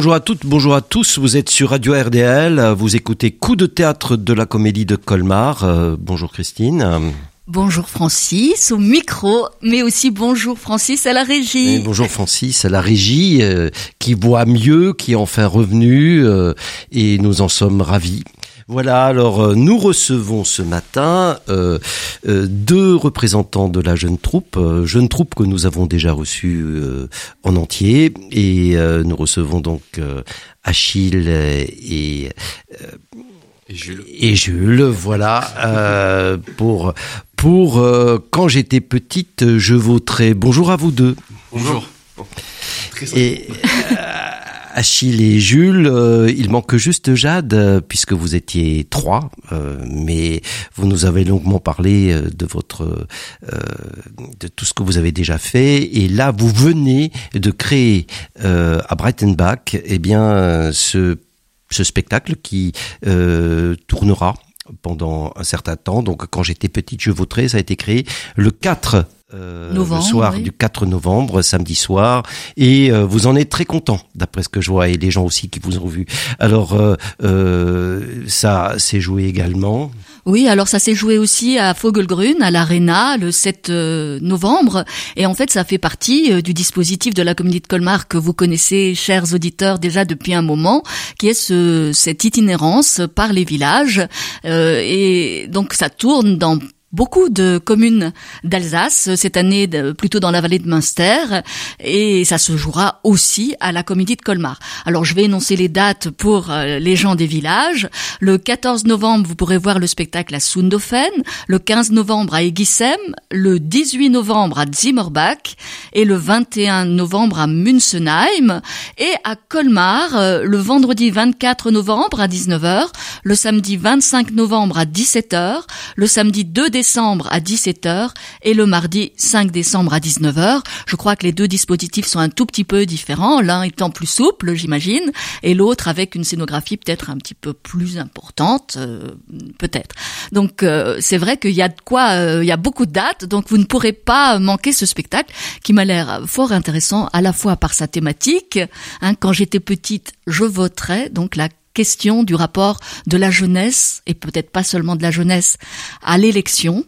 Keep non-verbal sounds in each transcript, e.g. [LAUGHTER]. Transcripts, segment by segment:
Bonjour à toutes, bonjour à tous. Vous êtes sur Radio RDL. Vous écoutez Coup de théâtre de la comédie de Colmar. Euh, bonjour Christine. Bonjour Francis au micro, mais aussi bonjour Francis à la régie. Et bonjour Francis à la régie, euh, qui voit mieux, qui est enfin revenu, euh, et nous en sommes ravis. Voilà, alors euh, nous recevons ce matin euh, euh, deux représentants de la jeune troupe, jeune troupe que nous avons déjà reçue en entier, et nous recevons donc Achille et... Et Jules. Et Jules, voilà, pour pour quand j'étais petite, je voterais. Bonjour à vous deux. Bonjour. Et Achille et Jules, euh, il manque juste Jade, euh, puisque vous étiez trois, euh, mais vous nous avez longuement parlé de votre, de tout ce que vous avez déjà fait, et là vous venez de créer à Breitenbach, eh bien ce ce spectacle qui tournera pendant un certain temps. Donc quand j'étais petite, je voterai, ça a été créé le 4 euh, le soir du 4 novembre, samedi soir, et euh, vous en êtes très content, d'après ce que je vois, et les gens aussi qui vous ont vu. Alors, euh, euh ça s'est joué également? Oui, alors ça s'est joué aussi à Fogelgrün, à l'Arena, le 7 novembre, et en fait ça fait partie du dispositif de la Comédie de Colmar que vous connaissez, chers auditeurs, déjà depuis un moment, qui est ce, cette itinérance par les villages, et donc ça tourne dans beaucoup de communes d'Alsace cette année plutôt dans la vallée de Münster et ça se jouera aussi à la comédie de Colmar. Alors je vais énoncer les dates pour euh, les gens des villages. Le 14 novembre, vous pourrez voir le spectacle à Sundofen, le 15 novembre à Egisem, le 18 novembre à Zimmerbach. Et le 21 novembre à Münzenheim. Et à Colmar euh, le vendredi 24 novembre à 19h, le samedi 25 novembre à 17h, le samedi 2 décembre décembre à 17h et le mardi 5 décembre à 19h. Je crois que les deux dispositifs sont un tout petit peu différents, l'un étant plus souple, j'imagine, et l'autre avec une scénographie peut-être un petit peu plus importante, euh, peut-être. Donc euh, c'est vrai qu'il y a de quoi, euh, il y a beaucoup de dates, donc vous ne pourrez pas manquer ce spectacle qui m'a l'air fort intéressant à la fois par sa thématique. Hein, quand j'étais petite, je voterais, donc la question du rapport de la jeunesse, et peut-être pas seulement de la jeunesse, à l'élection,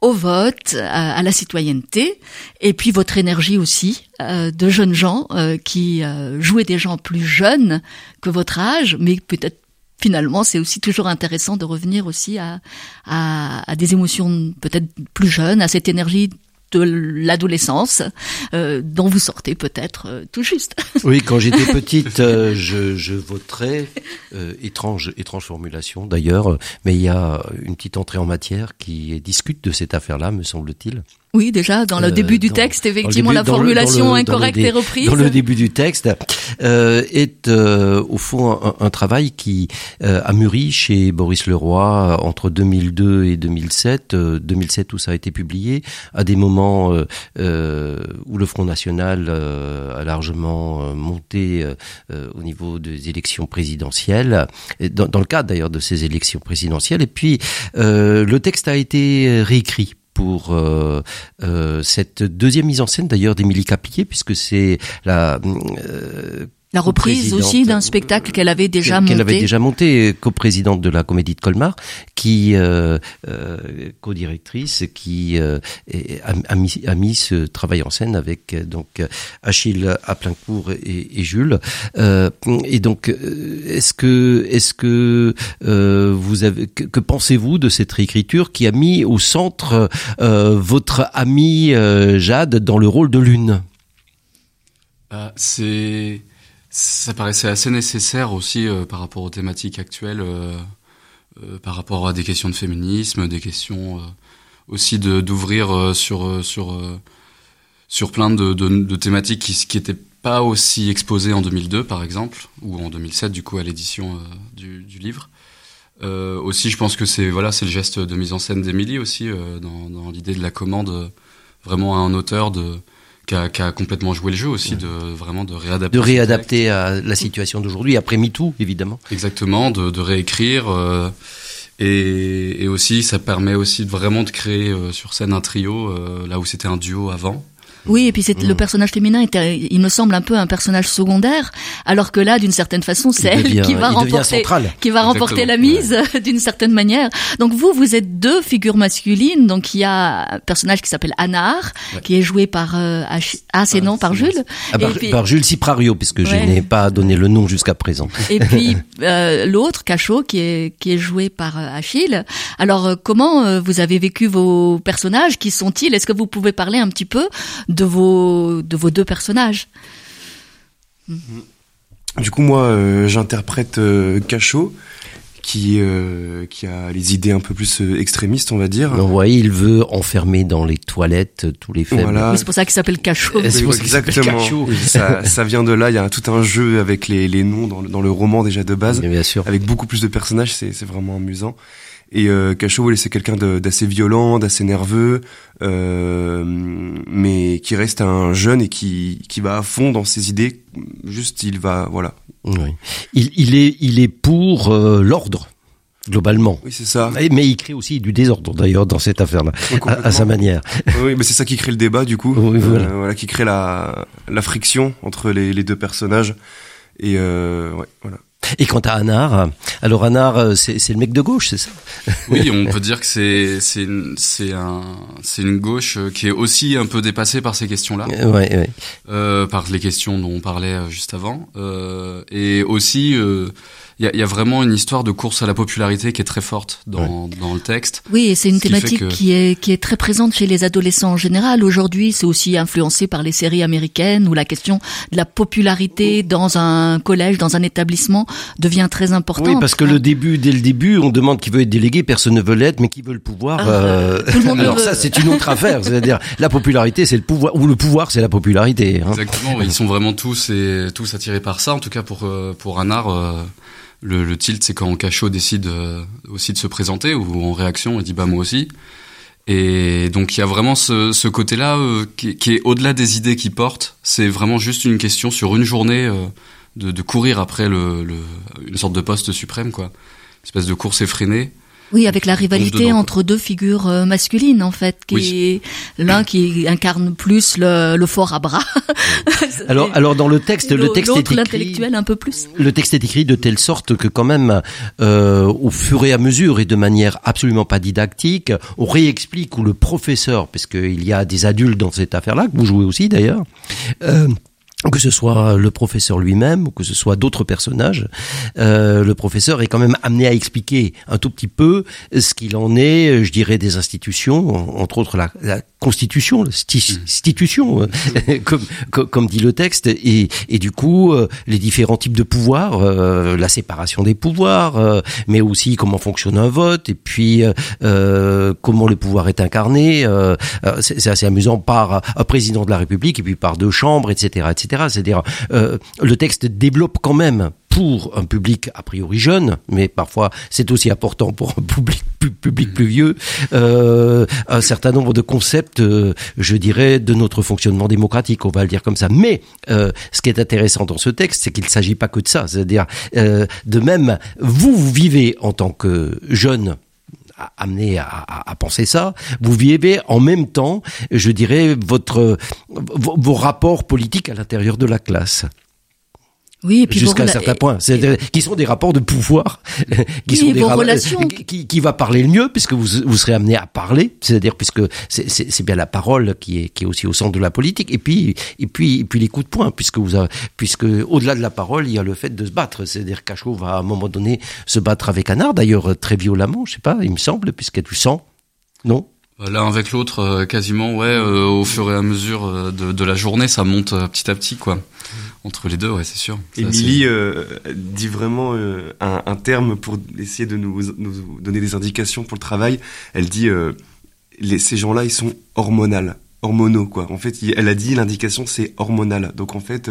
au vote, à, la citoyenneté, et puis votre énergie aussi euh, de jeunes gens euh, qui euh, jouaient des gens plus jeunes que votre âge, mais peut-être finalement, c'est aussi toujours intéressant de revenir aussi à, à, à des émotions peut-être plus jeunes, à cette énergie de l'adolescence euh, dont vous sortez peut-être euh, tout juste. [LAUGHS] Oui, quand j'étais petite, euh, je, je voterais. Étrange, étrange formulation d'ailleurs, mais il y a une petite entrée en matière qui discute de cette affaire-là, me semble-t-il. Oui, déjà dans le début du texte, effectivement, la formulation incorrecte est reprise. Dans le début du texte euh, est au fond un, un, travail qui a mûri chez Boris Leroy entre 2002 et 2007, 2007 où ça a été publié, à des moments euh, euh, où le Front National euh, a largement monté au niveau des élections présidentielles, dans, dans le cadre d'ailleurs de ces élections présidentielles. Et puis le texte a été réécrit pour euh, euh, cette deuxième mise en scène d'ailleurs d'Émilie Capier puisque c'est la euh, la reprise aussi d'un spectacle qu'elle avait déjà monté. Qu'elle avait déjà monté, coprésidente de la Comédie de Colmar, qui euh, euh, co-directrice, qui euh, a, mis, a, mis, ce travail en scène avec euh, donc Achille Aplincourt et, et Jules. Euh, et donc, est-ce que est-ce que vous avez que, que pensez-vous de cette réécriture qui a mis au centre votre amie Jade dans le rôle de Lune? C'est ça paraissait assez nécessaire aussi euh, par rapport aux thématiques actuelles, euh, euh, par rapport à des questions de féminisme, des questions aussi d'ouvrir sur sur sur plein de, de, thématiques qui qui étaient pas aussi exposées en 2002 par exemple ou en 2007 du coup à l'édition du, livre. Aussi, je pense que c'est voilà, c'est le geste de mise en scène d'Émilie aussi dans, dans l'idée de la commande vraiment à un auteur de qui a, qui a, complètement joué le jeu aussi, de vraiment de réadapter. De réadapter à la situation d'aujourd'hui, après MeToo, évidemment. Exactement, de, de réécrire. Euh, et, et, aussi, ça permet aussi vraiment de créer euh, sur scène un trio, euh, là où c'était un duo avant. Oui, et puis c'est le mm. personnage féminin était, il me semble un peu un personnage secondaire, alors que là, d'une certaine façon, c'est elle qui va remporter, qui va remporter la mise [LAUGHS] d'une certaine manière. Donc vous, vous êtes deux figures masculines. Donc il y a un personnage qui s'appelle Anar, qui est joué par euh, ah c'est non par Jules. Ah, par, par, Jules Ciprario, puisque je n'ai pas donné le nom jusqu'à présent. Et [LAUGHS] puis euh, l'autre, Cachot, qui est qui est joué par euh, Achille. Alors euh, comment vous avez vécu vos personnages? Qui sont-ils? Est-ce que vous pouvez parler un petit peu de vos, de vos deux personnages. Du coup, moi, euh, j'interprète euh, Cachot, qui, euh, qui a les idées un peu plus extrémistes, on va dire. vous voyez, il veut enfermer dans les toilettes tous les faibles. c'est pour ça qu'il s'appelle Cachot. exactement. ça, [LAUGHS] ça, vient de là. Il y a tout un jeu avec les, les noms dans, dans le roman déjà de base. bien sûr. Avec beaucoup plus de personnages, c'est vraiment amusant. Et euh, Cachot, c'est quelqu'un d'assez violent, d'assez nerveux, euh, mais qui reste un jeune et qui, qui va à fond dans ses idées. Juste, il va, voilà. Oui. Il, il est, il est pour euh, l'ordre globalement. Oui, c'est ça. Mais il crée aussi du désordre d'ailleurs dans cette affaire-là, à, sa manière. Oui, mais c'est ça qui crée le débat du coup. Oui, voilà. Euh, voilà. qui crée la, la friction entre les, les deux personnages. Et euh, ouais, voilà. Et quant à Anar, alors Anar, euh, c'est le mec de gauche, c'est ça? Oui, on peut dire que c'est c'est c'est un c'est une gauche euh, qui est aussi un peu dépassée par ces questions-là. Euh, ouais, ouais. Euh, par les questions dont on parlait juste avant, euh, et aussi euh, il y a, vraiment une histoire de course à la popularité qui est très forte dans, dans le texte. Oui, et c'est une thématique qui, est, qui est très présente chez les adolescents en général. Aujourd'hui, c'est aussi influencé par les séries américaines où la question de la popularité dans un collège, dans un établissement devient très importante. Oui, parce que le début, dès le début, on demande qui veut être délégué, personne ne veut l'être, mais qui veut le pouvoir. Ah, euh... [LAUGHS] Alors ça, c'est une autre affaire. C'est-à-dire, la popularité, c'est le pouvoir, ou le pouvoir, c'est la popularité. Hein. Exactement. Ils sont vraiment tous et tous attirés par ça. En tout cas, pour euh, pour un art. Euh, le, le tilt, c'est quand Cachot décide euh, aussi de se présenter ou en réaction, il dit bah moi aussi. Et donc il y a vraiment ce, ce côté-là euh, qui, qui, est au-delà des idées qu'il porte. C'est vraiment juste une question sur une journée euh, de, de, courir après le, le, une sorte de poste suprême, quoi. Une espèce de course effrénée. Oui, avec la rivalité entre deux figures euh, masculines en fait, qui est l'un qui incarne plus le, le fort à bras. [LAUGHS] alors, alors dans le texte, le texte est écrit l'intellectuel un peu plus. Le texte est écrit de telle sorte que quand même, euh, au fur et à mesure et de manière absolument pas didactique, on réexplique où le professeur, parce qu'il y a des adultes dans cette affaire-là que vous jouez aussi d'ailleurs. Euh, que ce soit le professeur lui-même ou que ce soit d'autres personnages, euh, le professeur est quand même amené à expliquer un tout petit peu ce qu'il en est, je dirais, des institutions, entre autres la, la constitution, la institution, mmh. [LAUGHS] comme, comme, dit le texte, et, et du coup euh, les différents types de pouvoirs, euh, la séparation des pouvoirs, euh, mais aussi comment fonctionne un vote, et puis comment le pouvoir est incarné. c'est assez amusant par un président de la République et puis par deux chambres, etc., etc. C'est-à-dire, euh, le texte développe quand même pour un public a priori jeune, mais parfois c'est aussi important pour un public plus, vieux, euh, un certain nombre de concepts, euh, je dirais, de notre fonctionnement démocratique, on va le dire comme ça. Mais euh, ce qui est intéressant dans ce texte, c'est qu'il ne s'agit pas que de ça. C'est-à-dire, euh, de même, vous, vous vivez en tant que jeune amené à, penser ça, vous vivez en même temps, je dirais, votre vos rapports politiques à l'intérieur de la classe. Oui, et puis jusqu'à un certain point, qui sont des rapports de pouvoir, [LAUGHS] qui sont des relations, qui, qui, va parler le mieux, puisque vous, vous serez amené à parler, c'est-à-dire puisque c'est bien la parole qui est, qui est aussi au centre de la politique, et puis et puis et puis les coups de poing, puisque vous avez, puisque au-delà de la parole, il y a le fait de se battre, c'est-à-dire Cachot va à un moment donné se battre avec un art, d'ailleurs très violemment, je sais pas, il me semble, puisqu'il y a du sang, non? L'un avec l'autre, euh, quasiment, ouais, euh, au fur et à mesure euh, de, de la journée, ça monte petit à petit, quoi. Entre les deux, ouais, c'est sûr. Émilie euh, dit vraiment euh, un, un, terme pour essayer de nous, nous, donner des indications pour le travail. Elle dit euh, les, ces gens-là, ils sont hormonales, hormonaux quoi. En fait, elle a dit l'indication c'est hormonal. Donc en fait,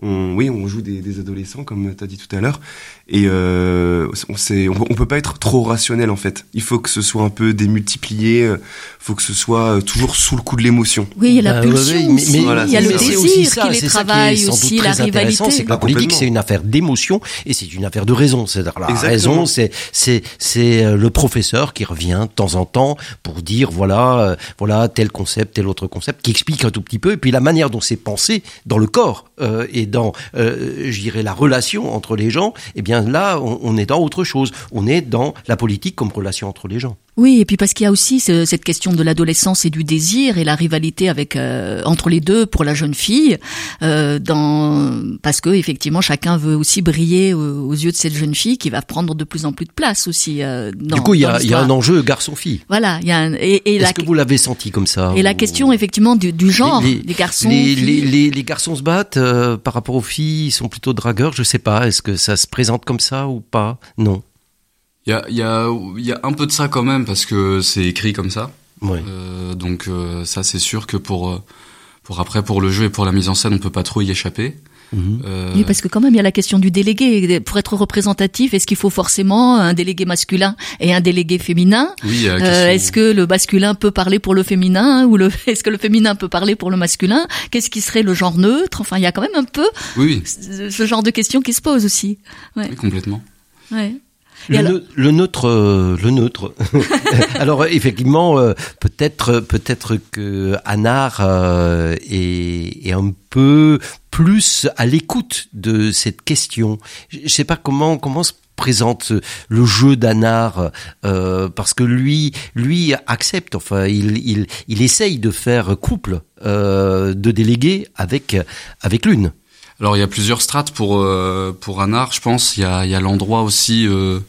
on, oui, on joue des, des adolescents, comme tu as dit tout à l'heure, et euh, on, sait, on, peut pas être trop rationnel en fait. Il faut que ce soit un peu démultiplié, il faut que ce soit toujours sous le coup de l'émotion. Oui, il y a la bah, pulsion, mais, mais, il y a le désir qui les travaille aussi, la rivalité. C'est que la politique, c'est une affaire d'émotion et c'est une affaire de raison. C'est-à-dire la raison, c'est c'est c'est euh, le professeur qui revient de temps en temps pour dire voilà euh, voilà tel concept, tel autre concept, qui explique un tout petit peu et puis la manière dont c'est pensé dans le corps euh, dans, euh, je dirais, la relation entre les gens, eh bien là, on, est dans autre chose. On est dans la politique comme relation entre les gens. Oui, et puis parce qu'il y a aussi cette question de l'adolescence et du désir et la rivalité avec euh, entre les deux pour la jeune fille, euh, dans parce que effectivement chacun veut aussi briller aux, yeux de cette jeune fille qui va prendre de plus en plus de place aussi. Euh, dans, du coup, il y a, y a, un enjeu garçon-fille. Voilà, il y a un, et, et Est-ce que vous l'avez senti comme ça Et la question effectivement du, du genre les, des garçons. Les, les, les, garçons se battent par rapport aux filles, ils sont plutôt dragueurs. Je sais pas. Est-ce que ça se présente comme ça ou pas? Non. Il y a, y, a, y a un peu de ça quand même parce que c'est écrit comme ça. Euh, donc euh, ça c'est sûr que pour euh, pour après pour le jeu et pour la mise en scène on peut pas trop y échapper. Mhm. Euh... Oui, parce que quand même il y a la question du délégué. Pour être représentatif, est-ce qu'il faut forcément un délégué masculin et un délégué féminin? Oui, euh, Est-ce que le masculin peut parler pour le féminin ou le [LAUGHS] est-ce que le féminin peut parler pour le masculin? Qu'est-ce qui serait le genre neutre? Enfin, il y a quand même un peu oui, ce genre de questions qui se posent aussi. Ouais. Oui, complètement. Ouais. Le, le, neutre, euh, le neutre. [LAUGHS] alors effectivement, euh, peut-être, peut-être que Anard euh, est, est, un peu plus à l'écoute de cette question. Je sais pas comment comment se présente le jeu d'Anard parce que lui lui accepte enfin il il il essaye de faire couple de délégués avec avec l'une alors il y a plusieurs strates pour euh, pour un art, je pense. Il y a, il y a l'endroit aussi. Euh,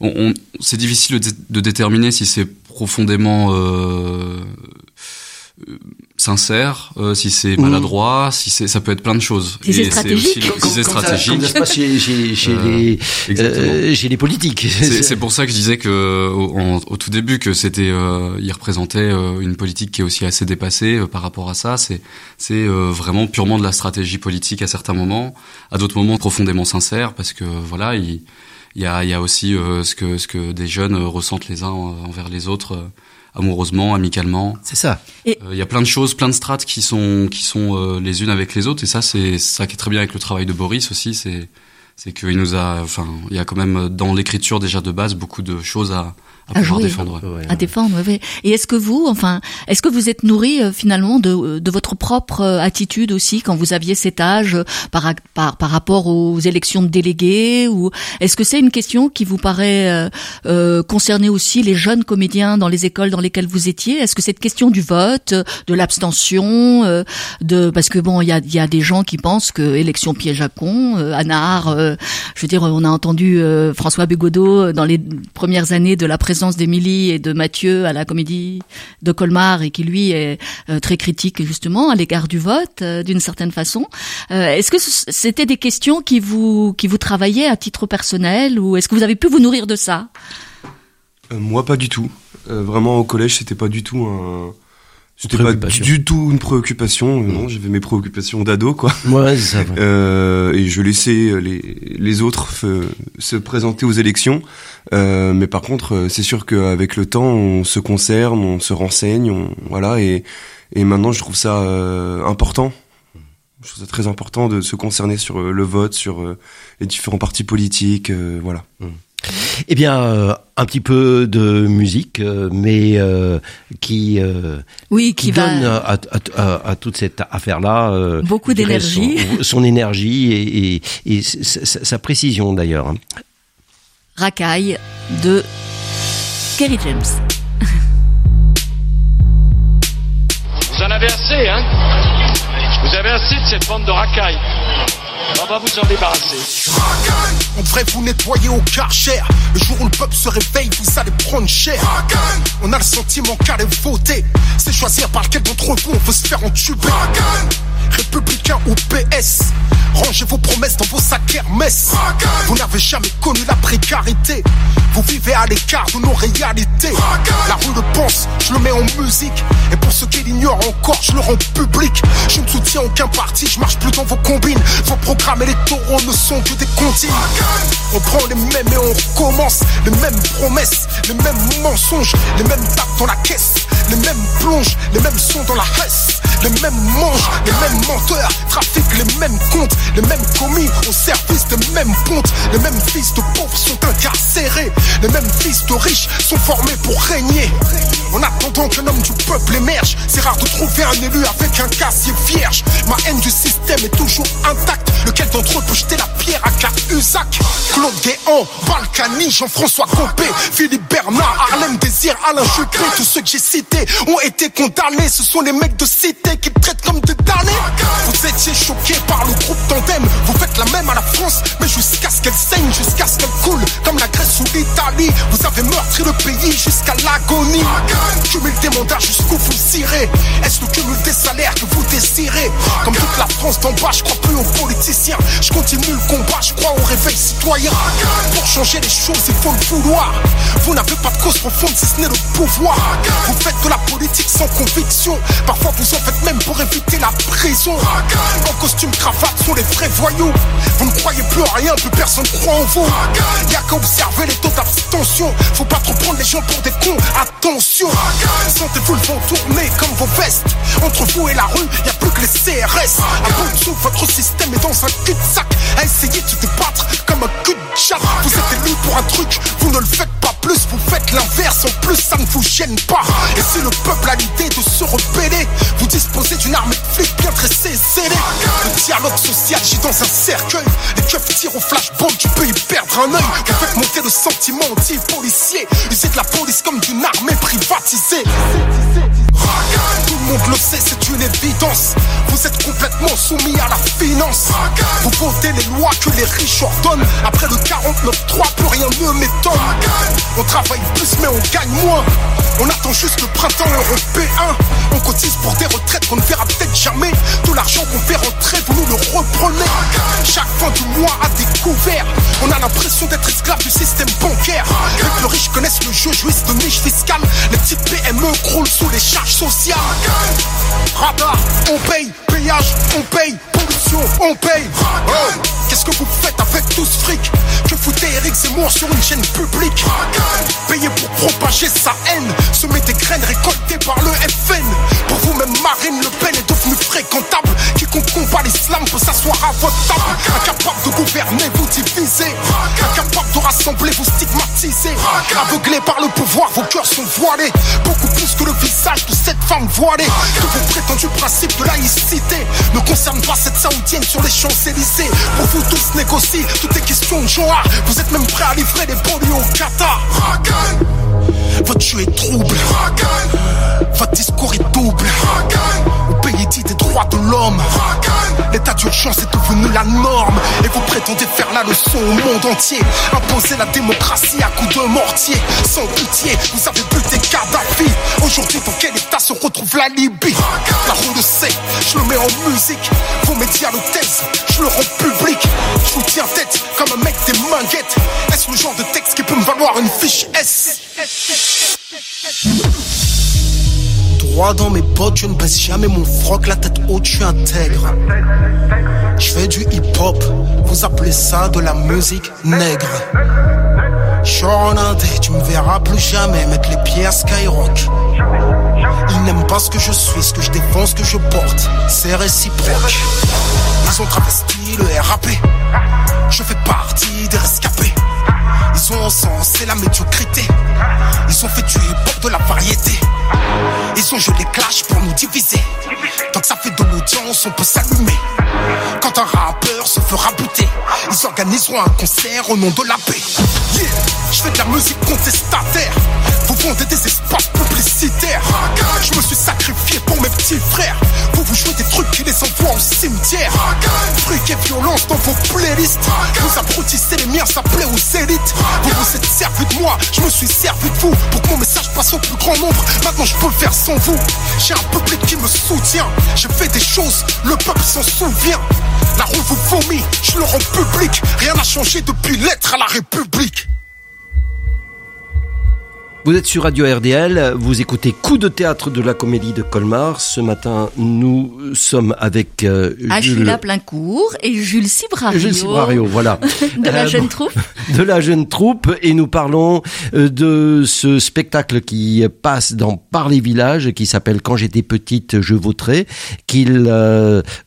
on, on c'est difficile de, de, déterminer si c'est profondément euh, sincère, euh, si c'est maladroit, si c'est, ça peut être plein de choses. Si c'est stratégique. si c'est stratégique. Ça, ça chez, chez, chez euh, les, euh, chez les politiques. C'est, pour ça que je disais que au, au tout début que c'était, euh, il représentait une politique qui est aussi assez dépassée par rapport à ça. C'est, c'est vraiment purement de la stratégie politique à certains moments, à d'autres moments profondément sincère, parce que voilà, il, il y a, il y a aussi ce que ce que des jeunes ressentent les uns envers les autres amoureusement, amicalement. C'est ça. Il euh, y a plein de choses, plein de strates qui sont qui sont euh, les unes avec les autres et ça c'est ça qui est très bien avec le travail de Boris aussi, c'est c'est qu'il nous a enfin il y a quand même dans l'écriture déjà de base beaucoup de choses à à, à défendre. À défendre, oui. Et est-ce que vous, enfin, est-ce que vous êtes nourri euh, finalement de, de votre propre euh, attitude aussi quand vous aviez cet âge euh, par, par, par rapport aux élections de délégués ou est-ce que c'est une question qui vous paraît euh, concerner aussi les jeunes comédiens dans les écoles dans lesquelles vous étiez? Est-ce que cette question du vote, de l'abstention, de parce que bon, il y a, y a des gens qui pensent que élection piège à con, Anard, je veux dire, on a entendu François Bégodeau dans les premières années de la présence d'Émilie et de Mathieu à la comédie de Colmar et qui lui est euh, très critique justement à l'égard du vote euh, d'une certaine façon. Euh, est-ce que c'était des questions qui vous qui vous travaillaient à titre personnel ou est-ce que vous avez pu vous nourrir de ça? Moi pas du tout. vraiment au collège c'était pas du tout un c'était pas du tout une préoccupation, mmh. non, j'avais mes préoccupations d'ado, quoi. [LAUGHS] Ouais, ça. Euh, et je laissais les, les autres se présenter aux élections. Euh, mais par contre, euh, c'est sûr qu'avec le temps, on se concerne, on se renseigne, on, voilà. Et, et maintenant, je trouve ça euh, important. Je trouve ça très important de se concerner sur euh, le vote, sur les différents partis politiques, voilà. Mmh. Eh bien, euh, un petit peu de musique, euh, mais euh, qui oui, qui, donne à, à, à, toute cette affaire-là beaucoup d'énergie, son, son, énergie et, et, et sa, sa, précision d'ailleurs. Racaille de Kerry James. Vous en avez assez, hein? Vous avez assez de cette bande de racailles. On va vous en débarrasser. On devrait vous nettoyer au karcher. Le jour où le peuple se réveille, vous allez prendre cher. On a le sentiment qu'aller voter, c'est choisir par lequel d'entre vous on veut se faire entuber. Républicain ou PS. Rangez vos promesses dans vos sacs Hermès. Vous n'avez jamais connu la précarité. Vous vivez à l'écart de nos réalités. La rue le pense, je le mets en musique. Et pour ceux qui l'ignorent encore, je le rends public. Je ne soutiens aucun parti, je marche plus dans vos combines. Vos programmes électoraux ne sont que des comptines. On prend les mêmes et on recommence. Les mêmes promesses, les mêmes mensonges, les mêmes tapes dans la caisse. Les mêmes plonges, les mêmes sons dans la hesse. Les mêmes manges, les mêmes menteurs, trafiquent les mêmes comptes, les mêmes commis au service des mêmes pontes. Les mêmes fils de pauvres sont incarcérés. Les mêmes fils de riches sont formés pour régner. En attendant qu'un homme du peuple émerge, c'est rare de trouver un élu avec un casier vierge. Ma haine du système est toujours intacte. Lequel d'entre eux peut jeter la pierre à Cahuzac? Claude Guéant, Balkany, Jean-François Copé, Philippe Bernard, Harlem Désir, Alain Juppé, tous ceux que j'ai cités ont été condamnés. Ce sont les mecs de cité qui traitent comme des Vous étiez choqués par le groupe Tandem. La même à la France, mais jusqu'à ce qu'elle saigne, jusqu'à ce qu'elle coule, comme la Grèce ou l'Italie. Vous avez meurtri le pays jusqu'à l'agonie. Cumul des mandats jusqu'où vous irez? Est-ce le cumul des salaires que vous désirez? Comme toute la France d'en bas, je crois plus aux politiciens. Je continue le combat, je crois au réveil citoyen. Pour changer les choses, il faut le vouloir. Vous n'avez pas de cause profonde si ce n'est le pouvoir. Vous faites de la politique sans conviction. Parfois vous en faites même pour éviter la prison. En costume cravate sont les vrais voyous. Vous ne croyez plus en rien, plus personne croit en vous. Y'a qu'à observer les taux d'abstention. Faut pas trop prendre les gens pour des cons. Attention, sentez-vous le vent tourner comme vos vestes. Entre vous et la rue, y a plus que les CRS. À bout votre système est dans un cul-de-sac. À essayer de se débattre comme un cul de chat. Vous êtes élu pour un truc, vous ne le faites pas plus, vous faites l'inverse. En plus, ça ne vous gêne pas. Et si le peuple a l'idée de se rebeller, Dialogue social gît dans un cercueil. Les keufs tirent au flashball, tu peux y perdre un œil. Vous faites monter le sentiment anti-policier. Usez de la police comme d'une armée privatisée. Tout le monde le sait, c'est une évidence. Vous êtes complètement soumis à la finance. Vous votez les lois que les riches ordonnent. Après le 49-3, plus rien ne m'étonne. On travaille plus, mais on gagne moins. On attend juste le printemps européen. On cotise pour des retraites qu'on ne verra peut-être jamais. L'argent qu'on fait rentrer, vous nous le reprenez. Chaque fin du mois à découvert, on a l'impression d'être esclave du système bancaire. Les plus riches connaissent le jeu, jouissent de niche fiscale. Les petites PME croulent sous les charges sociales. Radar, on paye, payage, on paye, on paye. Oh, Qu'est-ce que vous faites avec tout ce fric? Que foutez Eric Zemmour sur une chaîne publique. Payé pour propager sa haine. Semer des graines récoltées par le FN Pour vous-même Marine Le Pen est devenue fréquentable. Quiconque combat l'islam peut s'asseoir à votre table. Incapable de gouverner, vous diviser Incapable de rassembler, vous stigmatiser Aveuglés par le pouvoir, vos cœurs sont voilés. Beaucoup plus que le visage de cette femme voilée. Tous vos prétendus principes de laïcité Ne concernent pas cette sur les Champs-Élysées. Pour vous tous négocier, tout est question de genre Vous êtes même prêts à livrer des banlieues au Qatar. Votre jeu est trouble. Votre discours est double. Au pays dit des droits de l'homme. L'état d'urgence est devenu la norme. Et vous prétendez faire la leçon au monde entier. Imposer la démocratie à coups de mortier. Sans pitié, vous avez buté Kadhafi. Aujourd'hui dans quel état se retrouve la Libye? La roue le sait, je le mets en musique Vos médias le taisent, je le rends public Je vous tiens tête comme un mec des manguettes Est-ce le genre de texte qui peut me valoir une fiche S? Droit dans mes bottes, je ne baisse jamais mon froc, la tête haute, je suis intègre. Je fais du hip-hop, vous appelez ça de la musique nègre. Je suis en indé, tu me verras plus jamais mettre les pieds à Skyrock. N'aiment pas ce que je suis, ce que je défends, ce que je porte. C'est réciproque. Ils ont travesti le RAP. Je fais partie des rescapés. Ils ont encensé la médiocrité. Ils ont fait du hip-hop de la variété. Ils ont joué les clashs pour nous diviser. Tant que ça fait de l'audience, on peut s'allumer. Quand un rappeur se fera buter, ils organiseront un concert au nom de la paix. Yeah, je fais de la musique contestataire. Vous vendez des espaces Je me suis sacrifié pour mes petits frères. Vous vous jouez des trucs qui les envoient au cimetière. Fric et violence dans vos playlists. Vous abrutissez les miens, ça plaît aux élites. Vous vous êtes servi de moi, je me suis servi de vous. Pour que mon message passe au plus grand nombre. Maintenant je peux le faire sans vous. J'ai un public qui me soutient. J'ai fait des choses, le peuple s'en souvient. La rue vous vomit, je le rends public. Rien n'a changé depuis l'être à la République. Vous êtes sur Radio RDL, vous écoutez Coup de théâtre de la comédie de Colmar. Ce matin, nous sommes avec euh, Achille Plaincourt et Jules Cibrario. Jules Cibrario, voilà. [LAUGHS] de la euh, jeune troupe. [LAUGHS] De la jeune troupe et nous parlons euh, de ce spectacle qui passe dans Par les villages qui s'appelle Quand j'étais petite, je voterai, qu'ils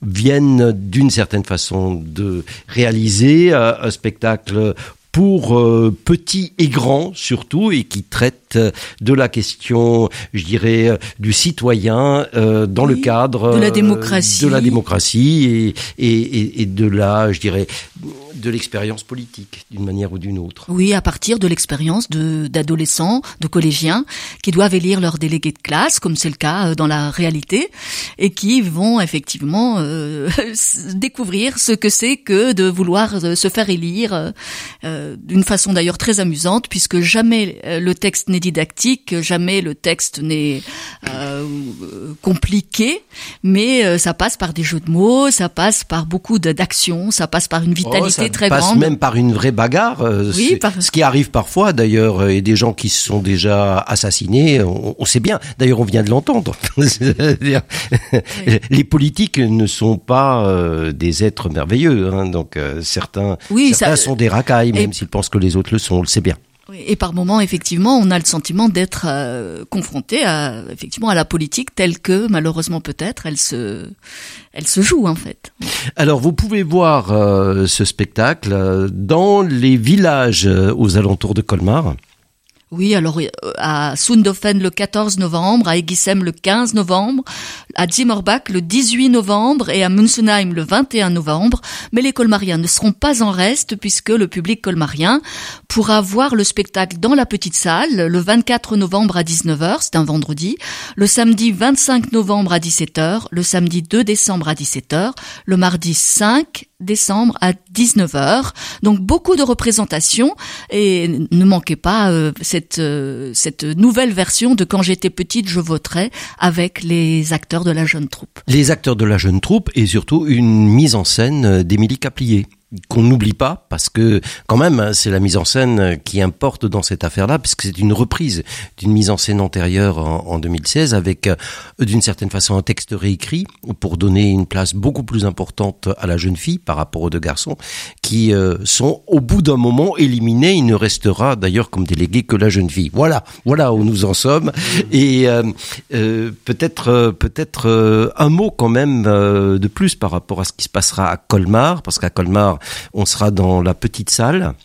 viennent d'une certaine façon de réaliser un spectacle pour euh, petits et grands surtout, et qui traite de la question, je dirais, euh, du citoyen euh, dans le cadre de la démocratie, de la démocratie et, et, et de la, je dirais, de l'expérience politique, d'une manière ou d'une autre. Oui, à partir de l'expérience d'adolescents, de collégiens, qui doivent élire leurs délégués de classe, comme c'est le cas euh, dans la réalité, et qui vont effectivement euh, [LAUGHS] découvrir ce que c'est que de vouloir euh, se faire élire, euh, d'une façon d'ailleurs très amusante, puisque jamais le texte n'est didactique, jamais le texte n'est euh, compliqué, mais ça passe par des jeux de mots, ça passe par beaucoup d'actions, ça passe par une vitalité ça passe même par une vraie bagarre. Euh, oui, Ce qui arrive parfois d'ailleurs, euh, et des gens qui se sont déjà assassinés, on, sait bien. D'ailleurs, on vient de l'entendre. [LAUGHS] [LAUGHS] Les politiques ne sont pas euh, des êtres merveilleux. Hein, donc certains, oui, certains sont des racailles, même s'ils pensent que les autres le sont. On le sait bien. Et par moments, effectivement, on a le sentiment d'être euh, confronté à, effectivement, à la politique telle que, malheureusement peut-être, elle se, elle se joue en fait. Alors, vous pouvez voir euh, ce spectacle euh, dans les villages aux alentours de Colmar. Oui, alors à Sundofen le 14 novembre, à Egisem le 15 novembre, à Zimmerbach le 18 novembre et à Münzenheim le 21 novembre. Mais les colmariens ne seront pas en reste puisque le public colmarien pourra voir le spectacle dans la petite salle le 24 novembre à 19h, c'est un vendredi, le samedi 25 novembre à 17h, le samedi 2 décembre à 17h, le mardi 5 décembre à 19h. Donc beaucoup de représentations et ne manquez pas euh, cette, euh, cette nouvelle version de Quand j'étais petite, je voterai avec les acteurs Les acteurs de la jeune troupe et surtout une mise en scène d'Émilie Caplier qu'on n'oublie pas parce que quand même hein, c'est la mise en scène qui importe dans cette affaire-là puisque c'est une reprise d'une mise en scène antérieure en, 2016 avec euh, d'une certaine façon un texte réécrit pour donner une place beaucoup plus importante à la jeune fille par rapport aux deux garçons qui euh, sont au bout d'un moment éliminés. Il ne restera d'ailleurs comme délégué que la jeune fille. Voilà. Voilà où nous en sommes. Et euh, peut-être peut-être un mot quand même de plus par rapport à ce qui se passera à Colmar parce qu'à Colmar on sera dans la petite salle.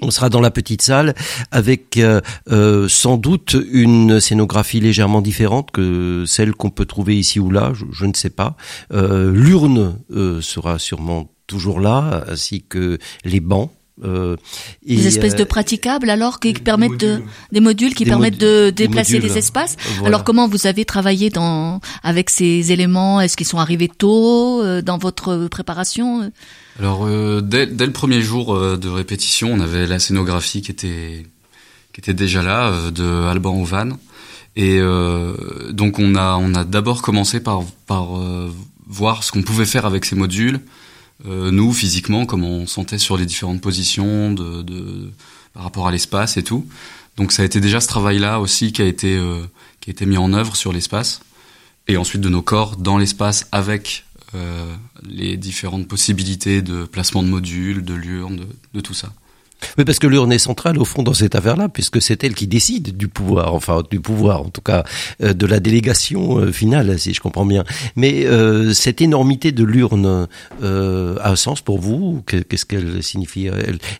On sera dans la petite salle avec euh, euh, sans doute une scénographie légèrement différente que celle qu'on peut trouver ici ou là, je, ne sais pas. Euh, l'urne sera sûrement toujours là, ainsi que les bancs. Euh, des espèces de praticables alors qui permettent de des modules qui permettent de déplacer les espaces. Alors comment vous avez travaillé dans avec ces éléments? Est-ce qu'ils sont arrivés tôt dans votre préparation? Alors euh, dès, dès, le premier jour euh, de répétition, on avait la scénographie qui était qui était déjà là euh, de Alban Ovan. Et donc on a on a d'abord commencé par par voir ce qu'on pouvait faire avec ces modules, nous physiquement comment on sentait sur les différentes positions de, de par rapport à l'espace et tout. Donc ça a été déjà ce travail-là aussi qui a été qui a été mis en œuvre sur l'espace et ensuite de nos corps dans l'espace avec euh, les différentes possibilités de placement de modules, de l'urne, de, de, tout ça. Oui, parce que l'urne est centrale au fond dans cette affaire-là, puisque c'est elle qui décide du pouvoir, enfin du pouvoir, en tout cas euh, de la délégation euh, finale, si je comprends bien. Mais euh, cette énormité de l'urne a un sens pour vous Qu'est-ce qu'elle signifie?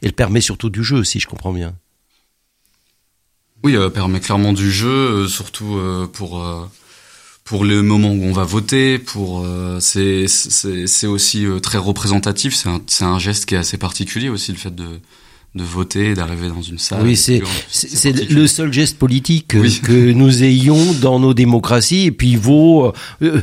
Elle, permet surtout du jeu, si je comprends bien. Oui, elle permet clairement du jeu, surtout pour pour le moment où on va voter, pour euh, c'est aussi très représentatif. C'est un c'est un geste qui est assez particulier aussi le fait de de voter, d'arriver dans une salle. Oui, c'est c'est le seul geste politique que nous ayons dans nos démocraties. Et puis vaut euh,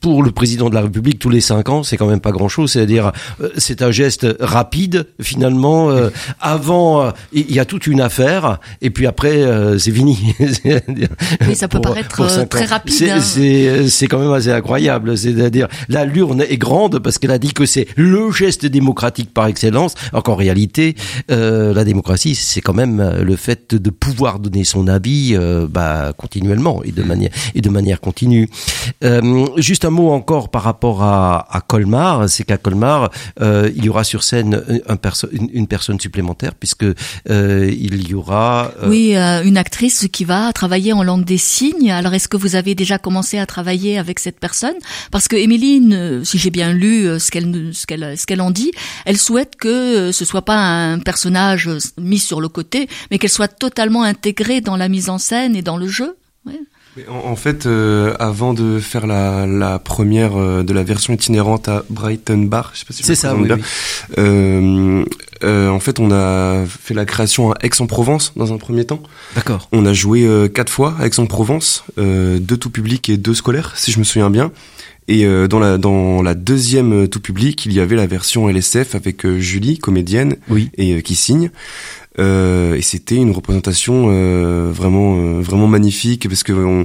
pour le président de la République, tous les cinq ans, c'est quand même pas grand-chose. C'est-à-dire, euh, c'est un geste rapide, finalement. Euh, avant, euh, il y a toute une affaire, et puis après, c'est fini. [LAUGHS] oui, ça peut paraître très rapide. Hein. C'est quand même assez incroyable. C'est-à-dire, là, l'urne est grande parce qu'elle a dit que c'est le geste démocratique par excellence, alors qu'en réalité, la démocratie, c'est quand même le fait de pouvoir donner son avis bah, continuellement et de manière et de manière continue. juste un mot encore par rapport à, à Colmar, c'est qu'à Colmar, euh, il y aura sur scène un perso une, une, personne supplémentaire puisque euh, il y aura euh, oui une actrice qui va travailler en langue des signes. Alors est-ce que vous avez déjà commencé à travailler avec cette personne? Parce que Émiline, si j'ai bien lu ce qu'elle ce qu'elle ce qu'elle en dit, elle souhaite que ce soit pas un personnage mis sur le côté, mais qu'elle soit totalement intégrée dans la mise en scène et dans le jeu. En, fait, euh, avant de faire la, la première euh, de la version itinérante à Brighton Bar, je sais pas si c'est ça, oui, Euh, euh, en fait, on a fait la création à Aix-en-Provence dans un premier temps. D'accord. On a joué quatre fois à Aix-en-Provence, deux tout public et deux scolaires, si je me souviens bien. Et dans la dans la deuxième tout public, il y avait la version LSF avec Julie, comédienne, oui. et qui signe. Euh, et c'était une représentation euh, vraiment euh, vraiment magnifique parce que on,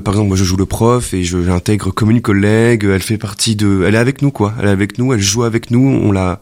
par exemple, moi je joue le prof et je l'intègre comme une collègue. Elle fait partie de, elle est avec nous quoi. Elle est avec nous, elle joue avec nous. On l'a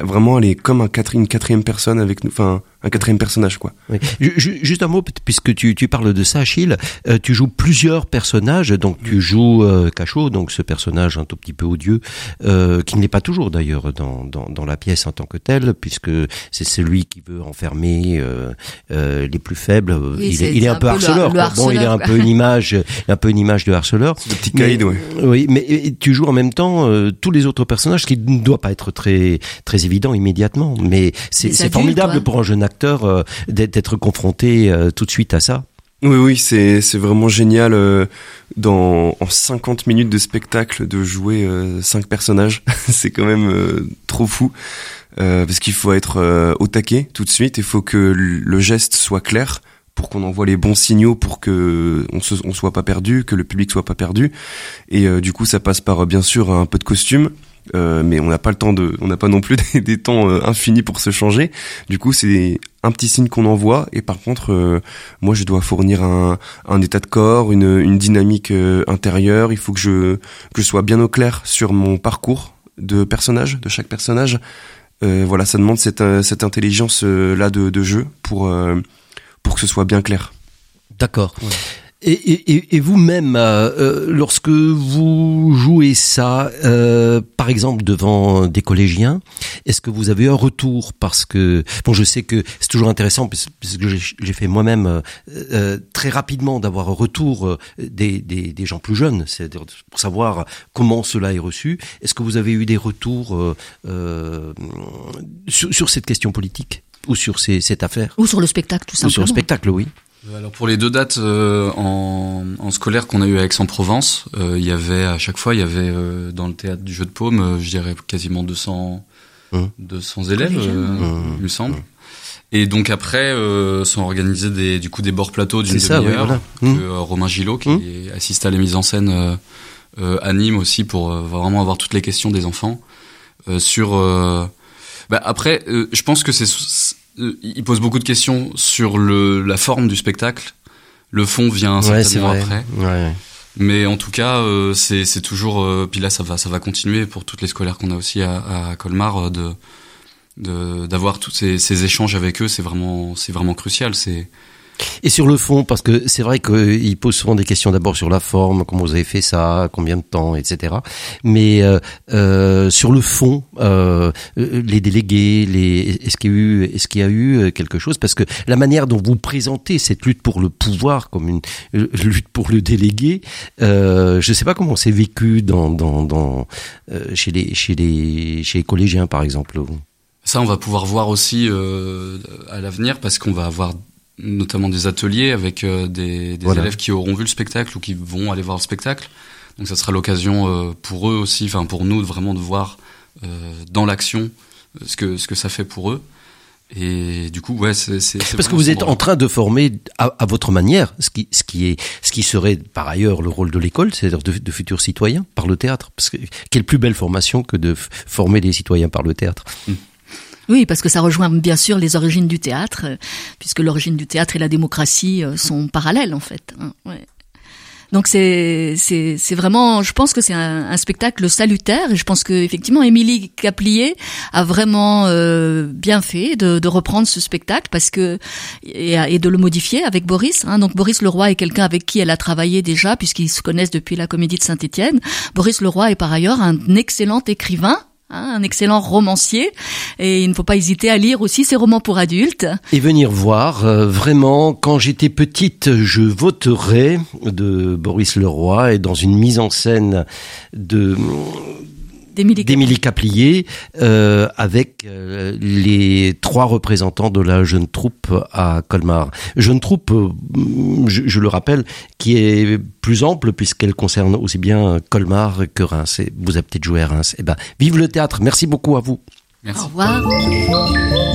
vraiment, elle est comme un une quatrième personne avec nous. Enfin, un quatrième personnage, quoi. Oui. Juste un mot, puisque tu, tu parles de ça, Achille. Euh, tu joues plusieurs personnages. Donc, tu joues euh, Cachot, donc ce personnage un tout petit peu odieux, euh, qui n'est pas toujours d'ailleurs dans, dans, dans, la pièce en tant que tel, puisque c'est celui qui veut enfermer euh, euh les plus faibles. il, est, il est un, peu harceleur. bon, il est un peu une image, un peu une image de harceleur. Le petit caïd, oui. Oui, mais tu joues en même temps tous les autres personnages, ce qui ne doit pas être très très évident immédiatement. Mais c'est formidable pour un jeune acteur euh, d'être confronté euh, tout de suite à ça. Oui, oui, c'est c'est vraiment génial euh, dans en 50 minutes de spectacle de jouer cinq personnages. [LAUGHS] c'est quand même trop fou parce qu'il faut être au taquet tout de suite. Il faut que le geste soit clair pour qu'on envoie les bons signaux pour que on soit pas perdu, que le public soit pas perdu. Et du coup, ça passe par bien sûr un peu de costume, euh, mais on n'a pas le temps de, on n'a pas non plus [LAUGHS] des, temps euh, infinis pour se changer. Du coup, c'est un petit signe qu'on envoie, et par contre, euh, moi, je dois fournir un, un, état de corps, une, une dynamique intérieure. Il faut que je que je sois bien au clair sur mon parcours de personnage, de chaque personnage. voilà, ça demande cette, cette intelligence là de, de jeu pour pour que ce soit bien clair. D'accord. Et, et, et vous-même, euh, euh, lorsque vous jouez ça, euh, par exemple devant des collégiens, est-ce que vous avez un retour Parce que bon, je sais que c'est toujours intéressant puisque j'ai fait moi-même euh, très rapidement d'avoir un retour des, des, des, gens plus jeunes, c'est-à-dire pour savoir comment cela est reçu. Est-ce que vous avez eu des retours sur, sur, cette question politique ou sur ces, cette affaire? Ou sur le spectacle, tout simplement. Ou sur le spectacle, oui. Euh, alors pour les deux dates euh, en, en, scolaire qu'on a eu à Aix-en-Provence, euh, il y avait à chaque fois il y avait euh, dans le théâtre du jeu de paume, je dirais quasiment 200 200 mmh. élèves, mmh. il me semble. Mmh. Et donc après sont organisés des du coup des bords plateaux d'une demi-heure que Romain Gillot qui assiste à la mise en scène anime aussi pour vraiment avoir toutes les questions des enfants sur bah après je pense que c'est euh, il pose beaucoup de questions sur le, la forme du spectacle. Le fond vient certainement après. Ouais. Mais en tout cas, euh, c'est toujours. Euh, puis là, ça va, ça va continuer pour toutes les scolaires qu'on a aussi à, à Colmar de d'avoir tous ces, ces, échanges avec eux. C'est vraiment, c'est vraiment crucial. C'est et sur le fond, parce que c'est vrai qu'il pose souvent des questions d'abord sur la forme, comment vous avez fait ça, combien de temps, etc. Mais euh, euh, sur le fond, euh, les délégués, est-ce qu'il y a eu, quelque chose? Parce que la manière dont vous présentez cette lutte pour le pouvoir comme une lutte pour le délégué, je ne sais pas comment c'est vécu chez les collégiens par exemple. Ça, on va pouvoir voir aussi à l'avenir parce qu'on va avoir notamment des ateliers avec euh, des, des élèves qui auront vu le spectacle ou qui vont aller voir le spectacle. Donc ça sera l'occasion euh, pour eux aussi, enfin pour nous vraiment de voir euh, dans l'action ce que ce que ça fait pour eux. Et du coup, ouais, c'est Parce que vous êtes en train de former à, à votre manière, ce qui, ce qui est, ce qui serait par ailleurs le rôle de l'école, c'est-à-dire de, de futurs citoyens par le théâtre. Parce que quelle plus belle formation que de former des citoyens par le théâtre. Oui, parce que ça rejoint bien sûr les origines du théâtre, euh, puisque l'origine du théâtre et la démocratie euh, sont parallèles en fait. hein. Donc c'est c'est c'est vraiment, je pense que c'est un, spectacle salutaire et je pense que effectivement Émilie Caplier a vraiment euh, bien fait de, de reprendre ce spectacle parce que et, et de le modifier avec Boris. Hein. Donc Boris Leroy est quelqu'un avec qui elle a travaillé déjà puisqu'ils se connaissent depuis la Comédie de Saint-Étienne. Boris Leroy est par ailleurs un excellent écrivain. Hein, un excellent romancier et il ne faut pas hésiter à lire aussi ses romans pour adultes. Et venir voir, euh, vraiment, quand j'étais petite, je voterais de Boris Leroy et dans une mise en scène de D'Émilie Caplier euh, avec euh, les trois représentants de la jeune troupe à Colmar. Jeune troupe, euh, je, je le rappelle, qui est plus ample puisqu'elle concerne aussi bien Colmar que Reims. Et vous avez peut-être joué à Reims. Eh ben, vive le théâtre. Merci beaucoup à vous. Merci. Au revoir.